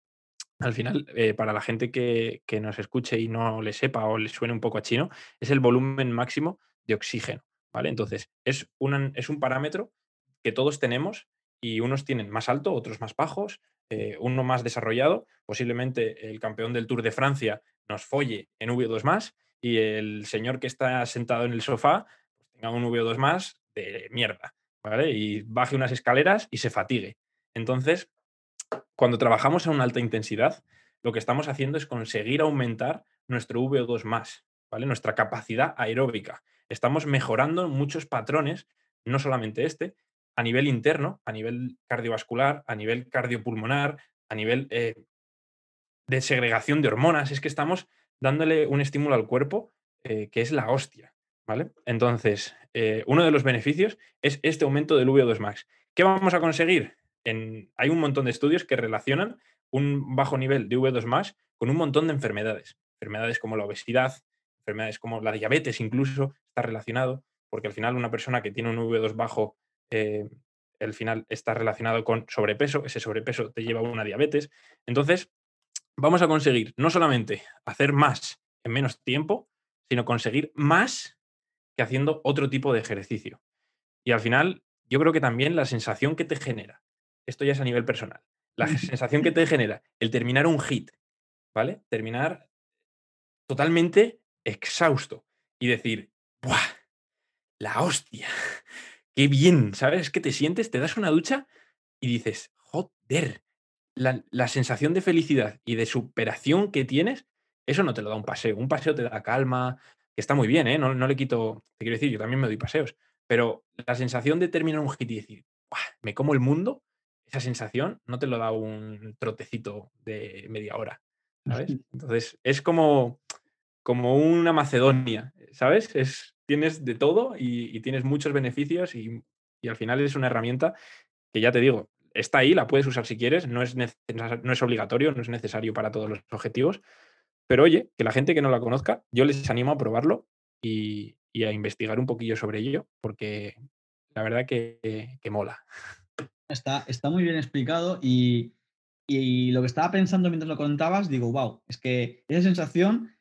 al final, eh, para la gente que, nos escuche y no le sepa o le suene un poco a chino, es el volumen máximo de oxígeno. ¿vale? Entonces, es, es un parámetro que todos tenemos y unos tienen más alto, otros más bajos, eh, uno más desarrollado, posiblemente el campeón del Tour de Francia nos folle en VO2 más y el señor que está sentado en el sofá tenga un VO2 más de mierda, ¿vale? Y baje unas escaleras y se fatigue. Entonces, cuando trabajamos a una alta intensidad, lo que estamos haciendo es conseguir aumentar nuestro VO2 más, ¿vale? Nuestra capacidad aeróbica. Estamos mejorando muchos patrones, no solamente este, a nivel interno, a nivel cardiovascular, a nivel cardiopulmonar, a nivel eh, de segregación de hormonas. Es que estamos dándole un estímulo al cuerpo eh, que es la hostia. ¿vale? Entonces, eh, uno de los beneficios es este aumento del VO2 max. ¿Qué vamos a conseguir? Hay un montón de estudios que relacionan un bajo nivel de VO2 max con un montón de enfermedades. Enfermedades como la obesidad, enfermedades como la diabetes incluso está relacionado, porque al final una persona que tiene un VO2 bajo eh, final está relacionado con sobrepeso, ese sobrepeso te lleva a una diabetes. Entonces, vamos a conseguir no solamente hacer más en menos tiempo, sino conseguir más que haciendo otro tipo de ejercicio. Y al final, yo creo que también la sensación que te genera esto ya es a nivel personal. La sensación que te genera el terminar un hit, ¿vale? Terminar totalmente exhausto y decir, ¡buah! La hostia. Qué bien, ¿sabes? Es que te sientes, te das una ducha y dices, joder, la, la, sensación de felicidad y de superación que tienes, eso no te lo da un paseo. Un paseo te da calma, que está muy bien, ¿eh? No, no le quito, te quiero decir, yo también me doy paseos, pero la sensación de terminar un hit y decir, me como el mundo, esa sensación no te lo da un trotecito de media hora, ¿sabes? Entonces, es como, como una Macedonia, ¿sabes? Es, tienes de todo y, tienes muchos beneficios y, al final es una herramienta que ya te digo, está ahí, la puedes usar si quieres, no es, no es obligatorio, no es necesario para todos los objetivos, pero oye, que la gente que no la conozca, yo les animo a probarlo y, a investigar un poquillo sobre ello, porque la verdad que, mola. Está, está muy bien explicado y, lo que estaba pensando mientras lo contabas, digo, wow, es que esa sensación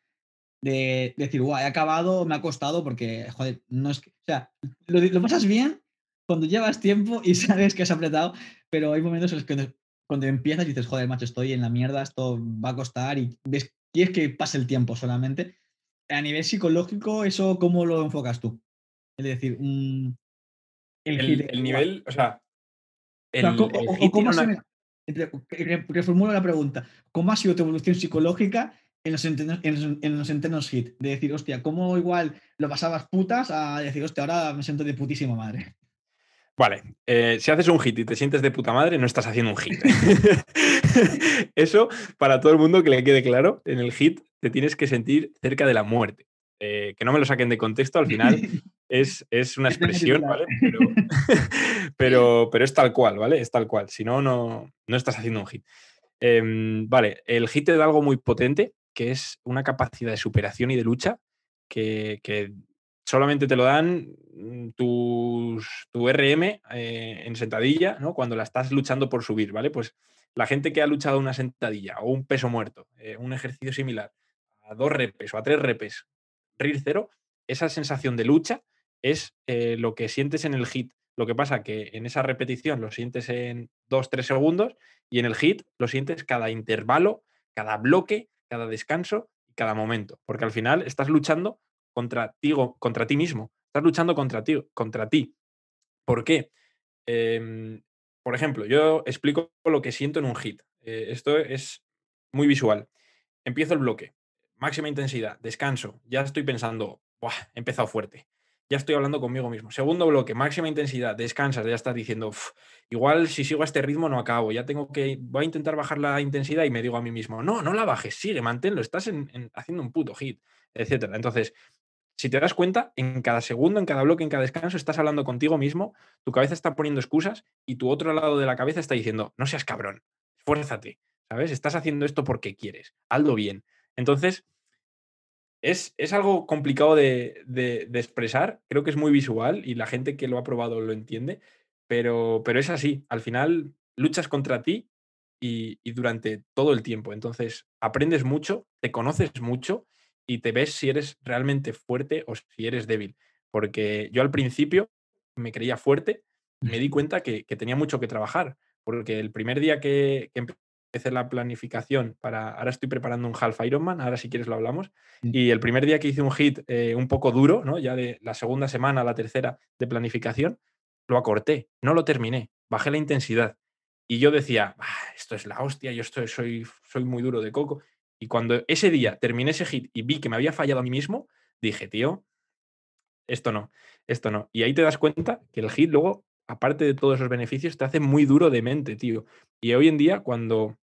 de, decir, wow, he acabado, me ha costado, porque, joder, no es que, o sea, lo, lo pasas bien cuando llevas tiempo y sabes que has apretado, pero hay momentos en los que cuando empiezas dices, joder, macho, estoy en la mierda, esto va a costar y ves es que pase el tiempo solamente. A nivel psicológico, ¿eso cómo lo enfocas tú? Es decir, el, nivel, o sea, reformulo la pregunta. ¿Cómo ha sido tu evolución psicológica en los, entrenos, en, los, entrenos hit? De decir, hostia, ¿cómo igual lo pasabas putas a decir, hostia, ahora me siento de putísima madre? Vale, eh, si haces un hit y te sientes de puta madre, no estás haciendo un hit. Eso, para todo el mundo que le quede claro, en el hit te tienes que sentir cerca de la muerte. Eh, que no me lo saquen de contexto, al final es, es una expresión, ¿vale? Pero, pero, es tal cual, ¿vale? Es tal cual. Si no, no, estás haciendo un hit. Em, vale, el hit te da algo muy potente, que es una capacidad de superación y de lucha que, que solamente te lo dan mm, tu RM eh, en sentadilla, ¿no? Cuando la estás luchando por subir, ¿vale? Pues la gente que ha luchado una sentadilla o un peso muerto, eh, un ejercicio similar, a dos repes o a tres repes, RIR cero, esa sensación de lucha es eh, lo que sientes en el hit. Lo que pasa que en esa repetición lo sientes en dos, tres segundos y en el hit lo sientes cada intervalo, cada bloque, cada descanso y cada momento. Porque al final estás luchando contra ti, contra ti mismo. Estás luchando contra ti. Contra ti. ¿Por qué? Em, por ejemplo, yo explico lo que siento en un hit. Eh, esto es muy visual. Empiezo el bloque, máxima intensidad, descanso. Ya estoy pensando, Buah, he empezado fuerte. Ya estoy hablando conmigo mismo. Segundo bloque, máxima intensidad, descansas, ya estás diciendo, igual si sigo a este ritmo no acabo, ya tengo que, voy a intentar bajar la intensidad y me digo a mí mismo, no, no la bajes, sigue, manténlo, estás haciendo un puto hit, etcétera. Entonces, si te das cuenta, en cada segundo, en cada bloque, en cada descanso, estás hablando contigo mismo, tu cabeza está poniendo excusas y tu otro lado de la cabeza está diciendo, no seas cabrón, esfuérzate, ¿sabes? Estás haciendo esto porque quieres, hazlo bien. Entonces, es, es algo complicado de, expresar, creo que es muy visual y la gente que lo ha probado lo entiende, pero, pero es así, al final luchas contra ti y, y durante todo el tiempo, entonces aprendes mucho, te conoces mucho y te ves si eres realmente fuerte o si eres débil. Porque yo al principio me creía fuerte me di cuenta que, tenía mucho que trabajar. Porque el primer día que, empecé la planificación para. Ahora estoy preparando un half Ironman, ahora si quieres lo hablamos. Y el primer día que hice un hit eh, un poco duro, ¿no? ya de la segunda semana la tercera de planificación, lo acorté, no lo terminé, bajé la intensidad. Y yo decía, esto es la hostia, yo estoy, soy, soy muy duro de coco. Y cuando ese día terminé ese hit y vi que me había fallado a mí mismo, dije, tío, esto no, esto no. Y ahí te das cuenta que el hit luego, aparte de todos esos beneficios, te hace muy duro de mente, tío. Y hoy en día, cuando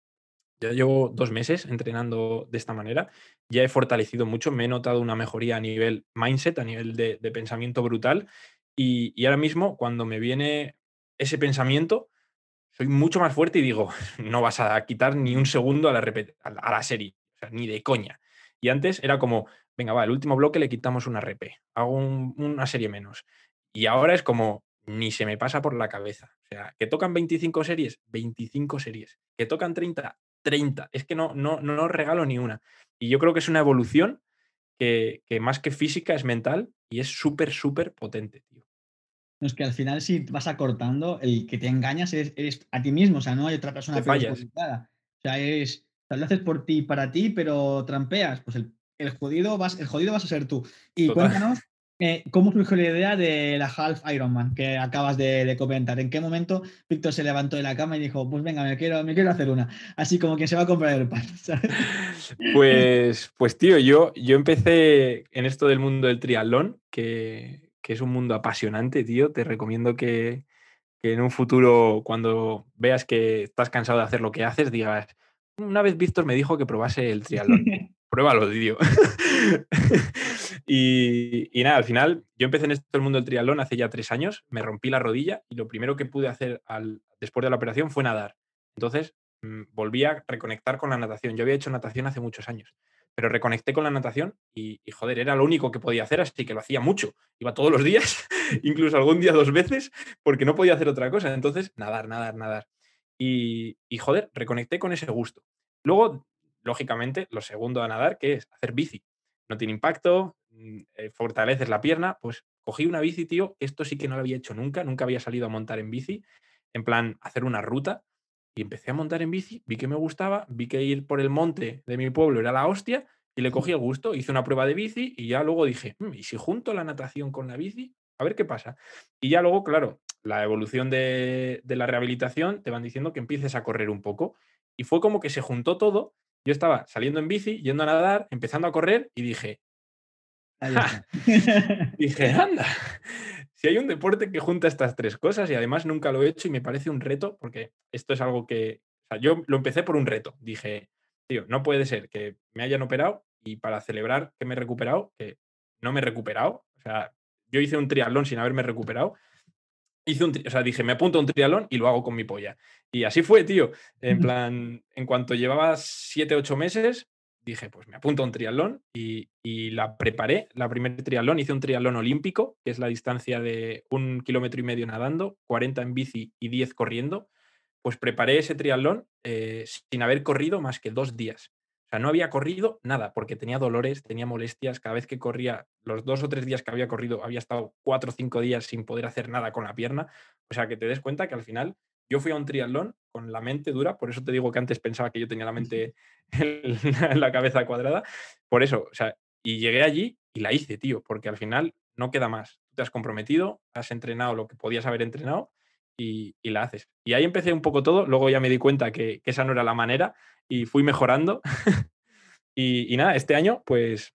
ya llevo dos meses entrenando de esta manera, ya he fortalecido mucho, me he notado una mejoría a nivel mindset, a nivel de, pensamiento brutal. Y, ahora mismo, cuando me viene ese pensamiento, soy mucho más fuerte y digo, no vas a quitar ni un segundo a la, a la serie ni de coña. Y antes era como, venga, va, el último bloque le quitamos una RP, hago una serie menos. Y ahora es como, ni se me pasa por la cabeza. O sea, que tocan 25 series, 25 series. Que tocan 30, 30. Es que no, no, no regalo ni una. Y yo creo que es una evolución que, que más que física es mental y es súper, súper potente, tío. No, es que al final si vas acortando, el que te engañas eres, a ti mismo, o sea, no hay otra persona que O sea, es, lo haces por ti, para ti, pero trampeas, pues el, el, jodido, vas, el jodido vas a ser tú. Y cuéntanos eh, ¿Cómo surgió la idea de la Half Ironman que acabas de, comentar? ¿En qué momento Víctor se levantó de la cama y dijo, pues venga, me quiero, me quiero hacer una? Así como quien se va a comprar el pan. Pues, pues tío, yo, yo empecé en esto del mundo del triatlón, que, que es un mundo apasionante, tío. Te recomiendo que, que en un futuro, cuando veas que estás cansado de hacer lo que haces, digas, una vez Víctor me dijo que probase el triatlón. Pruébalo, tío. y, nada, al final yo empecé en esto el mundo del triatlón hace ya tres años, me rompí la rodilla y lo primero que pude hacer al, después de la operación fue nadar. Entonces mm, volví a reconectar con la natación. Yo había hecho natación hace muchos años, pero reconecté con la natación y, joder, era lo único que podía hacer, así que lo hacía mucho. Iba todos los días, incluso algún día dos veces, porque no podía hacer otra cosa. Entonces, nadar, nadar, nadar. Y, y joder, reconecté con ese gusto. Luego lógicamente, lo segundo a nadar, que es hacer bici. No tiene impacto, mm, eh, fortaleces la pierna, pues cogí una bici, tío, esto sí que no lo había hecho nunca, nunca había salido a montar en bici, en plan hacer una ruta, y empecé a montar en bici, vi que me gustaba, vi que ir por el monte de mi pueblo era la hostia, y le cogí el gusto, hice una prueba de bici y ya luego dije, mm, ¿y si junto la natación con la bici? A ver qué pasa. Y ya luego, claro, la evolución de, de la rehabilitación te van diciendo que empieces a correr un poco. Y fue como que se juntó todo yo estaba saliendo en bici, yendo a nadar, empezando a correr y dije, dije, anda, si hay un deporte que junta estas tres cosas y además nunca lo he hecho y me parece un reto, porque esto es algo que, o sea, yo lo empecé por un reto, dije, tío, no puede ser que me hayan operado y para celebrar que me he recuperado, que no me he recuperado, o sea, yo hice un triatlón sin haberme recuperado, hice un, o sea, dije, me apunto a un triatlón y lo hago con mi polla. Y así fue, tío. En plan, en cuanto llevaba siete, ocho meses, dije, pues me apunto a un triatlón y, y, la preparé. La primer triatlón, hice un triatlón olímpico, que es la distancia de un kilómetro y medio nadando, 40 en bici y 10 corriendo. Pues preparé ese triatlón eh, sin haber corrido más que dos días. O sea, no había corrido nada porque tenía dolores, tenía molestias. Cada vez que corría, los dos o tres días que había corrido, había estado cuatro o cinco días sin poder hacer nada con la pierna. O sea, que te des cuenta que al final yo fui a un triatlón con la mente dura. Por eso te digo que antes pensaba que yo tenía la mente en la cabeza cuadrada. Por eso, o sea, y llegué allí y la hice, tío, porque al final no queda más. Te has comprometido, has entrenado lo que podías haber entrenado y, la haces. Y ahí empecé un poco todo, luego ya me di cuenta que, esa no era la manera y fui mejorando. y, nada, este año pues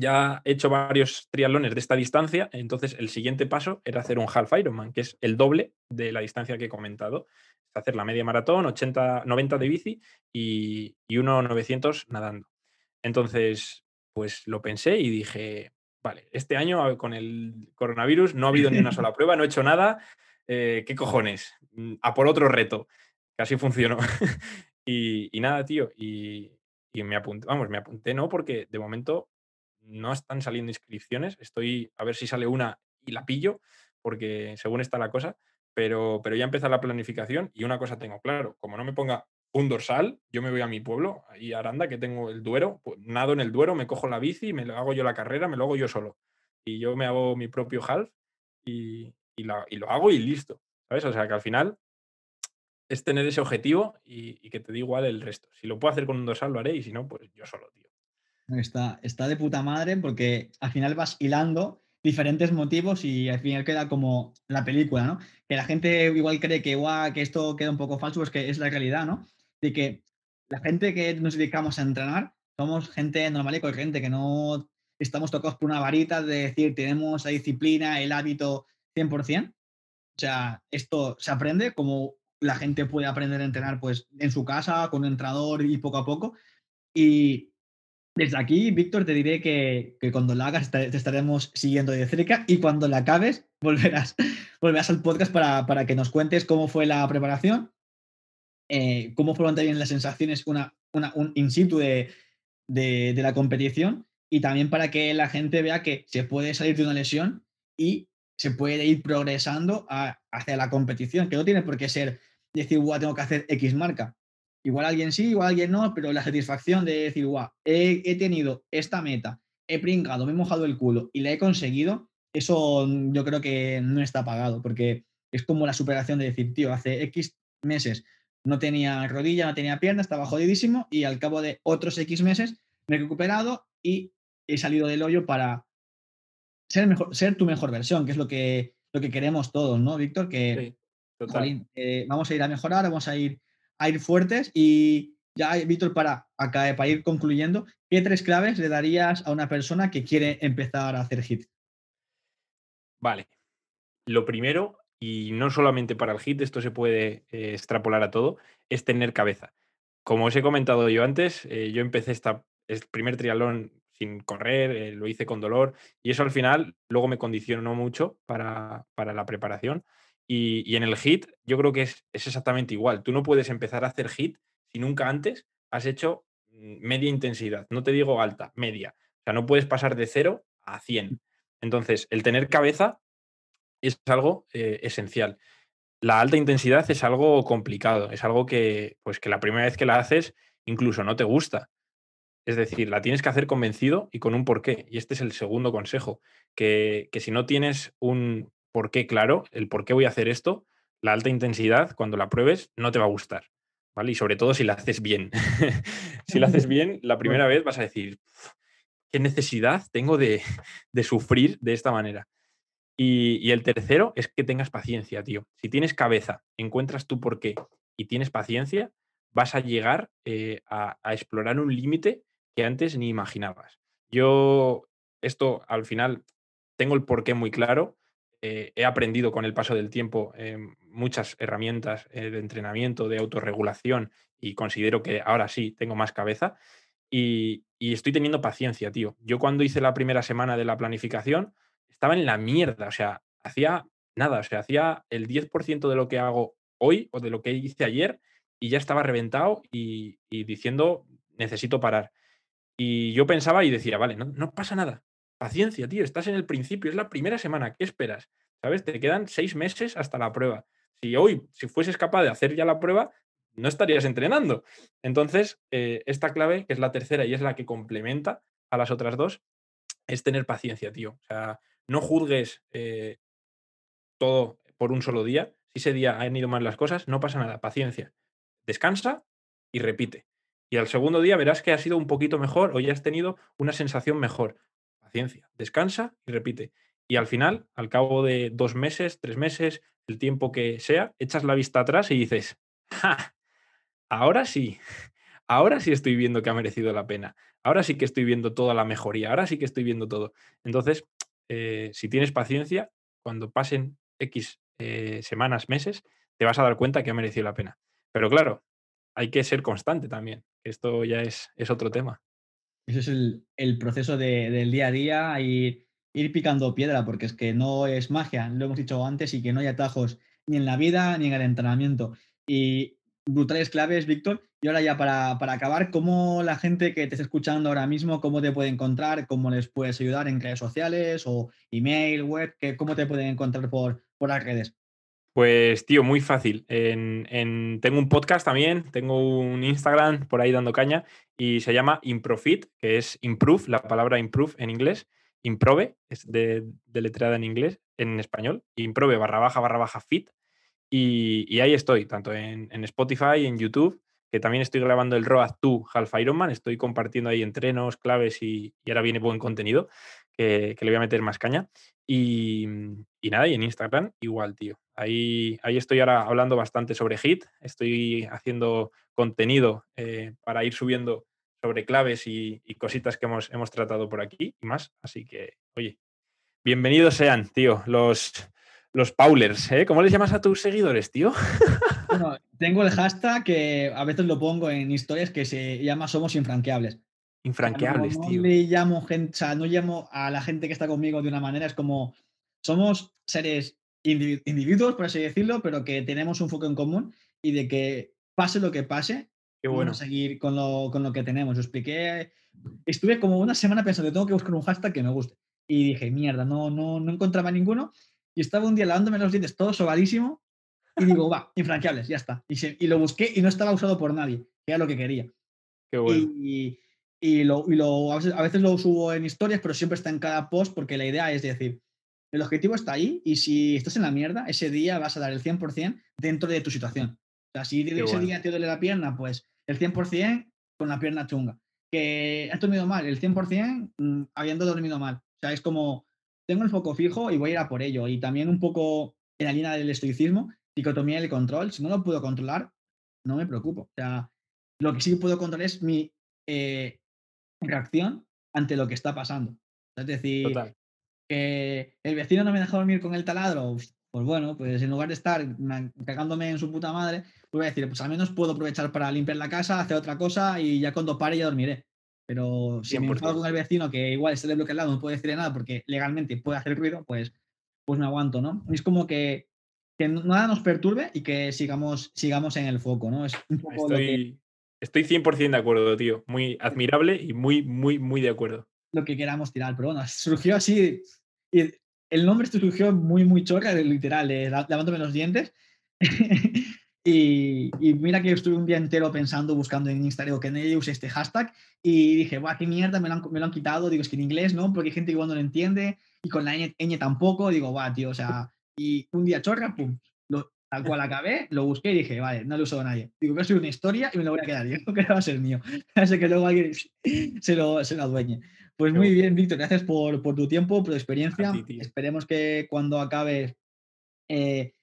ya he hecho varios triatlones de esta distancia, entonces el siguiente paso era hacer un half Ironman, que es el doble de la distancia que he comentado. Hacer la media maratón, 80, 90 de bici y, y 900 nadando. Entonces, pues lo pensé y dije, vale, este año con el coronavirus no ha habido ni una sola prueba, no he hecho nada, eh, ¿qué cojones? Mm, a por otro reto. Casi funcionó. y, nada, tío. Y, me apunté, vamos, me apunté no, porque de momento no están saliendo inscripciones. Estoy a ver si sale una y la pillo, porque según está la cosa. Pero, pero ya empieza la planificación y una cosa tengo claro, como no me ponga un dorsal, yo me voy a mi pueblo, ahí a Aranda, que tengo el Duero, pues nado en el Duero, me cojo la bici, me lo hago yo la carrera, me lo hago yo solo. Y yo me hago mi propio half y, y, lo hago y listo. ¿Sabes? O sea que al final es tener ese objetivo y, que te dé igual el resto. Si lo puedo hacer con un dorsal, lo haré y si no, pues yo solo, tío. Está, está de puta madre porque al final vas hilando diferentes motivos y al final queda como la película, ¿no? Que la gente igual cree que, que esto queda un poco falso, pues que es la realidad, ¿no? De que la gente que nos dedicamos a entrenar somos gente normal y corriente, que no estamos tocados por una varita de decir, tenemos la disciplina, el hábito 100%. O sea, esto se aprende como la gente puede aprender a entrenar pues en su casa, con un entrenador y poco a poco. Y desde aquí, Víctor, te diré que, cuando la hagas te, estaremos siguiendo de cerca y cuando la acabes volverás, volverás al podcast para, que nos cuentes cómo fue la preparación, eh, cómo fueron también las sensaciones, una, una, un in situ de, de, de la competición y también para que la gente vea que se puede salir de una lesión y se puede ir progresando hacia la competición, que no tiene por qué ser decir, guau, tengo que hacer X marca. Igual alguien sí, igual alguien no, pero la satisfacción de decir, guau, he, tenido esta meta, he pringado, me he mojado el culo y la he conseguido, eso yo creo que no está pagado, porque es como la superación de decir, tío, hace X meses no tenía rodilla, no tenía pierna, estaba jodidísimo y al cabo de otros X meses me he recuperado y he salido del hoyo para ser, mejor, ser tu mejor versión, que es lo que, lo que queremos todos, ¿no, Víctor? Que eh, vamos a ir a mejorar, vamos a ir a ir fuertes y ya, Víctor, para, acá, para ir concluyendo, ¿qué tres claves le darías a una persona que quiere empezar a hacer hit? Vale. Lo primero, y no solamente para el hit, esto se puede eh, extrapolar a todo, es tener cabeza. Como os he comentado yo antes, eh, yo empecé esta, el primer triatlón sin correr, eh, lo hice con dolor y eso al final luego me condicionó mucho para, la preparación. Y, en el hit yo creo que es, es, exactamente igual. Tú no puedes empezar a hacer hit si nunca antes has hecho mm, media intensidad. No te digo alta, media. O sea, no puedes pasar de 0 a 100. Entonces, el tener cabeza es algo eh, esencial. La alta intensidad es algo complicado, es algo que, pues, que la primera vez que la haces incluso no te gusta. Es decir, la tienes que hacer convencido y con un porqué. Y este es el segundo consejo, que, que si no tienes un porqué claro, el por qué voy a hacer esto, la alta intensidad, cuando la pruebes, no te va a gustar. ¿vale? Y sobre todo si la haces bien. si la haces bien, la primera vez vas a decir, ¿qué necesidad tengo de, sufrir de esta manera? Y, el tercero es que tengas paciencia, tío. Si tienes cabeza, encuentras tu porqué y tienes paciencia, vas a llegar eh, a, explorar un límite que antes ni imaginabas. Yo, esto al final, tengo el porqué muy claro. Eh, he aprendido con el paso del tiempo eh, muchas herramientas de entrenamiento, de autorregulación y considero que ahora sí tengo más cabeza. Y, estoy teniendo paciencia, tío. Yo cuando hice la primera semana de la planificación, estaba en la mierda, o sea, hacía nada, o sea, hacía el 10% de lo que hago hoy o de lo que hice ayer y ya estaba reventado y, diciendo, necesito parar. Y yo pensaba y decía, vale, no, pasa nada. Paciencia, tío, estás en el principio, es la primera semana, ¿qué esperas? ¿Sabes? Te quedan seis meses hasta la prueba. Si hoy, si fueses capaz de hacer ya la prueba, no estarías entrenando. Entonces, eh, esta clave, que es la tercera y es la que complementa a las otras dos, es tener paciencia, tío. O sea, no juzgues eh, todo por un solo día. Si ese día han ido mal las cosas, no pasa nada, paciencia. Descansa y repite. Y al segundo día verás que ha sido un poquito mejor o ya has tenido una sensación mejor. Paciencia, descansa y repite. Y al final, al cabo de dos meses, tres meses, el tiempo que sea, echas la vista atrás y dices, ¡ja! ahora sí, ahora sí estoy viendo que ha merecido la pena, ahora sí que estoy viendo toda la mejoría, ahora sí que estoy viendo todo. Entonces, eh, si tienes paciencia, cuando pasen X eh, semanas, meses, te vas a dar cuenta que ha merecido la pena. Pero claro, hay que ser constante también. Esto ya es, es otro tema. Ese es el, proceso del día a día y ir picando piedra, porque es que no es magia, lo hemos dicho antes, y que no hay atajos ni en la vida ni en el entrenamiento. Y brutales claves, Víctor. Y ahora ya para, acabar, ¿cómo la gente que te está escuchando ahora mismo, cómo te puede encontrar? ¿Cómo les puedes ayudar en redes sociales o email, web? ¿Cómo te pueden encontrar por, por las redes? Pues, tío, muy fácil. En, tengo un podcast también, tengo un Instagram por ahí dando caña y se llama Improfit, que es improve, la palabra improve en inglés. Improve, es de, de letrada en inglés, en español. Improve barra baja barra baja fit. Y, ahí estoy, tanto en, Spotify, en YouTube, que también estoy grabando el Road 2 Half Ironman, estoy compartiendo ahí entrenos, claves y, ahora viene buen contenido, que, le voy a meter más caña. Y, nada, y en Instagram igual, tío. Ahí, ahí estoy ahora hablando bastante sobre HIT, estoy haciendo contenido eh, para ir subiendo sobre claves y, cositas que hemos, hemos tratado por aquí y más. Así que, oye, bienvenidos sean, tío, los, los Paulers, ¿eh? ¿Cómo les llamas a tus seguidores, tío? Bueno, tengo el hashtag que a veces lo pongo en historias que se llama Somos Infranqueables. Infranqueables, no, tío. No le llamo gente, o sea, no llamo a la gente que está conmigo de una manera, es como somos seres individuos, por así decirlo, pero que tenemos un foco en común y de que pase lo que pase, Qué bueno. vamos a seguir con lo, con lo que tenemos. Lo expliqué, estuve como una semana pensando, tengo que buscar un hashtag que me guste. Y dije, mierda, no, no, no encontraba ninguno y estaba un día lavándome los dientes todo sobadísimo y digo, va, infranqueables, ya está. Y, lo busqué y no estaba usado por nadie, que era lo que quería. Qué bueno. Y, y, lo, y lo, a, veces, lo subo en historias, pero siempre está en cada post porque la idea es decir, El objetivo está ahí y si estás en la mierda, ese día vas a dar el 100% dentro de tu situación. O sea, si ese bueno. día te duele la pierna, pues el 100% con la pierna chunga. Que has dormido mal, el 100% mm, habiendo dormido mal. O sea, es como, tengo el foco fijo y voy a ir a por ello. Y también un poco en la línea del estoicismo, dicotomía del control. Si no lo puedo controlar, no me preocupo. O sea, lo que sí puedo controlar es mi eh, reacción ante lo que está pasando. Es decir, Total. Que el vecino no me deja dormir con el taladro, pues bueno, pues en lugar de estar cagándome en su puta madre, pues voy a decir, pues al menos puedo aprovechar para limpiar la casa, hacer otra cosa y ya cuando pare ya dormiré. Pero si me 100%. enfado con el vecino que igual está de bloque al lado, no puede decirle nada porque legalmente puede hacer ruido, pues, pues me aguanto, ¿no? Es como que, que nada nos perturbe y que sigamos, sigamos en el foco, ¿no? Es un poco lo que, Estoy, estoy 100% de acuerdo, tío. Muy admirable y muy, muy, muy de acuerdo. lo que queramos tirar. Pero bueno, surgió así. Y el nombre surgió muy, muy choca, literal, de la- lavándome los dientes. y, y mira que estuve un día entero pensando, buscando en Instagram, que nadie use este hashtag. Y dije, guau, qué mierda, me lo, han, me lo han quitado. Digo, es que en inglés no, porque hay gente que igual no lo entiende. Y con la ñ, ñ tampoco. Digo, guau, tío, o sea. Y un día chorra, pum. Lo, tal cual acabé, lo busqué y dije, vale, no lo uso a nadie. Digo, voy a una historia y me lo voy a quedar yo, que va a ser mío. Así que luego alguien se lo, se lo adueñe. Pues muy bien, Víctor, gracias por, por tu tiempo, por tu experiencia. Ti. Esperemos que cuando acabes eh,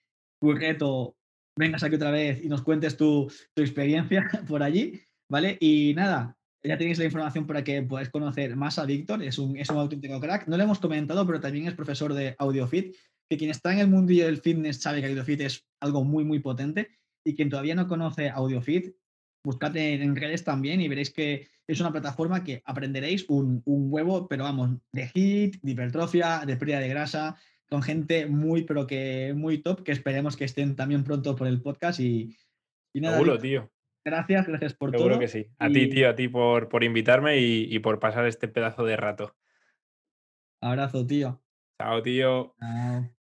tu reto vengas aquí otra vez y nos cuentes tu, tu experiencia por allí, ¿vale? Y nada, ya tenéis la información para que podáis conocer más a Víctor, es un, es un auténtico crack. No lo hemos comentado, pero también es profesor de AudioFit, que quien está en el mundo del fitness sabe que AudioFit es algo muy, muy potente y quien todavía no conoce AudioFit, buscad en, redes también y veréis que es una plataforma que aprenderéis un, un huevo, pero vamos, de hit, de hipertrofia, de pérdida de grasa, con gente muy, pero que muy top, que esperemos que estén también pronto por el podcast y, y nada, Seguro, tío. gracias, gracias por Seguro todo. que sí. A ti, tío, a ti por, por invitarme y, y por pasar este pedazo de rato. Abrazo, tío. Chao, tío. Chao.